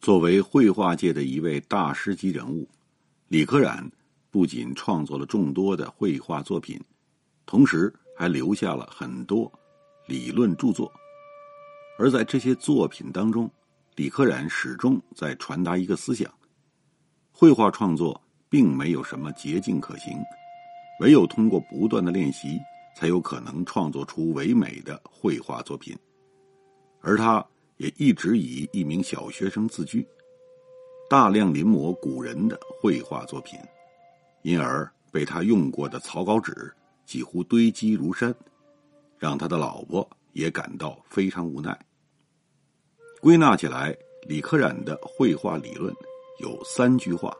作为绘画界的一位大师级人物，李可染不仅创作了众多的绘画作品，同时还留下了很多理论著作。而在这些作品当中，李可染始终在传达一个思想：绘画创作并没有什么捷径可行，唯有通过不断的练习，才有可能创作出唯美的绘画作品。而他也一直以一名小学生自居，大量临摹古人的绘画作品，因而被他用过的草稿纸几乎堆积如山，让他的老婆也感到非常无奈。归纳起来，李可染的绘画理论有三句话。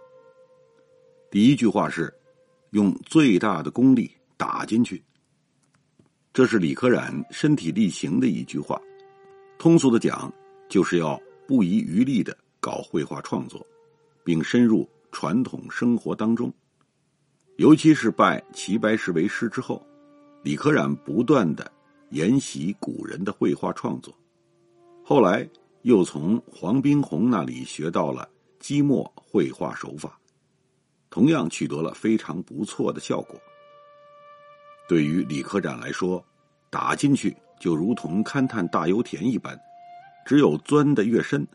第一句话是用最大的功力打进去，这是李可染身体力行的一句话。通俗的讲，就是要不遗余力的搞绘画创作，并深入传统生活当中。尤其是拜齐白石为师之后，李可染不断的研习古人的绘画创作，后来。又从黄宾虹那里学到了积墨绘画手法，同样取得了非常不错的效果。对于李可染来说，打进去就如同勘探大油田一般，只有钻得越深，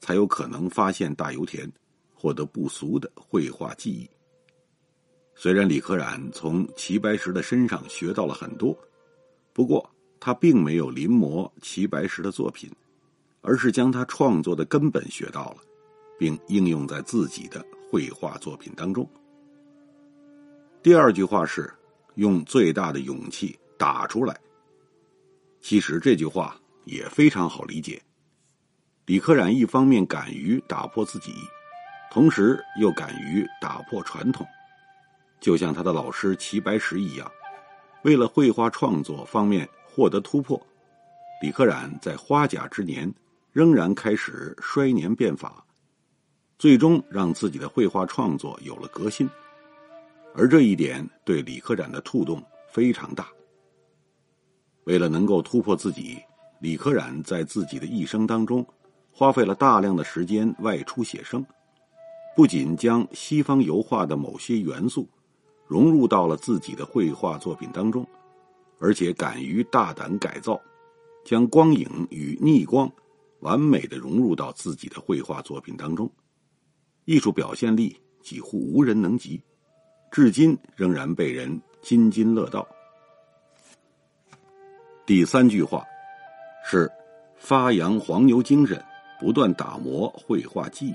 才有可能发现大油田，获得不俗的绘画技艺。虽然李可染从齐白石的身上学到了很多，不过他并没有临摹齐白石的作品。而是将他创作的根本学到了，并应用在自己的绘画作品当中。第二句话是用最大的勇气打出来。其实这句话也非常好理解。李可染一方面敢于打破自己，同时又敢于打破传统，就像他的老师齐白石一样，为了绘画创作方面获得突破，李可染在花甲之年。仍然开始衰年变法，最终让自己的绘画创作有了革新，而这一点对李可染的触动非常大。为了能够突破自己，李可染在自己的一生当中花费了大量的时间外出写生，不仅将西方油画的某些元素融入到了自己的绘画作品当中，而且敢于大胆改造，将光影与逆光。完美的融入到自己的绘画作品当中，艺术表现力几乎无人能及，至今仍然被人津津乐道。第三句话是发扬黄牛精神，不断打磨绘画技艺。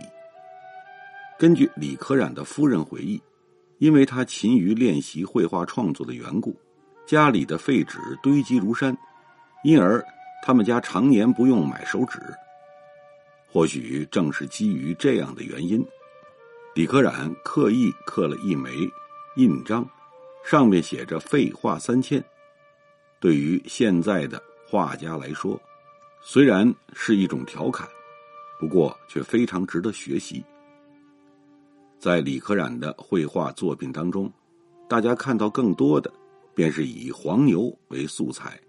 根据李可染的夫人回忆，因为他勤于练习绘画创作的缘故，家里的废纸堆积如山，因而。他们家常年不用买手纸，或许正是基于这样的原因，李可染刻意刻了一枚印章，上面写着“废话三千”。对于现在的画家来说，虽然是一种调侃，不过却非常值得学习。在李可染的绘画作品当中，大家看到更多的便是以黄牛为素材。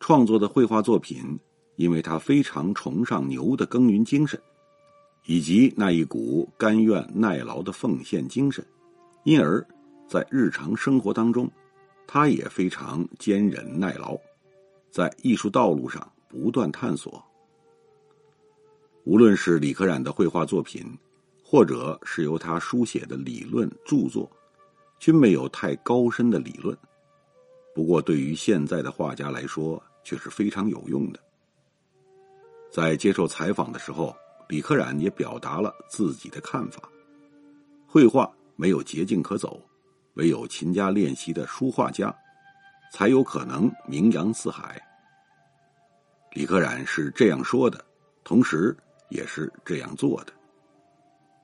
创作的绘画作品，因为他非常崇尚牛的耕耘精神，以及那一股甘愿耐劳的奉献精神，因而，在日常生活当中，他也非常坚忍耐劳，在艺术道路上不断探索。无论是李可染的绘画作品，或者是由他书写的理论著作，均没有太高深的理论。不过，对于现在的画家来说，却是非常有用的。在接受采访的时候，李可染也表达了自己的看法：绘画没有捷径可走，唯有勤加练习的书画家，才有可能名扬四海。李可染是这样说的，同时也是这样做的。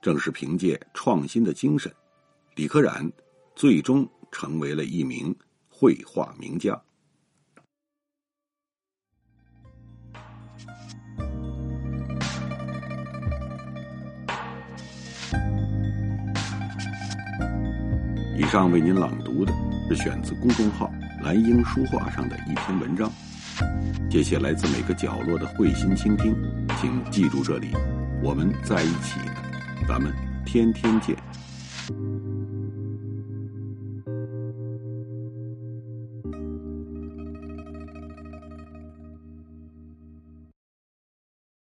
正是凭借创新的精神，李可染最终成为了一名绘画名家。上为您朗读的是选自公众号“蓝鹰书画”上的一篇文章。谢谢来自每个角落的慧心倾听，请记住这里，我们在一起，咱们天天见。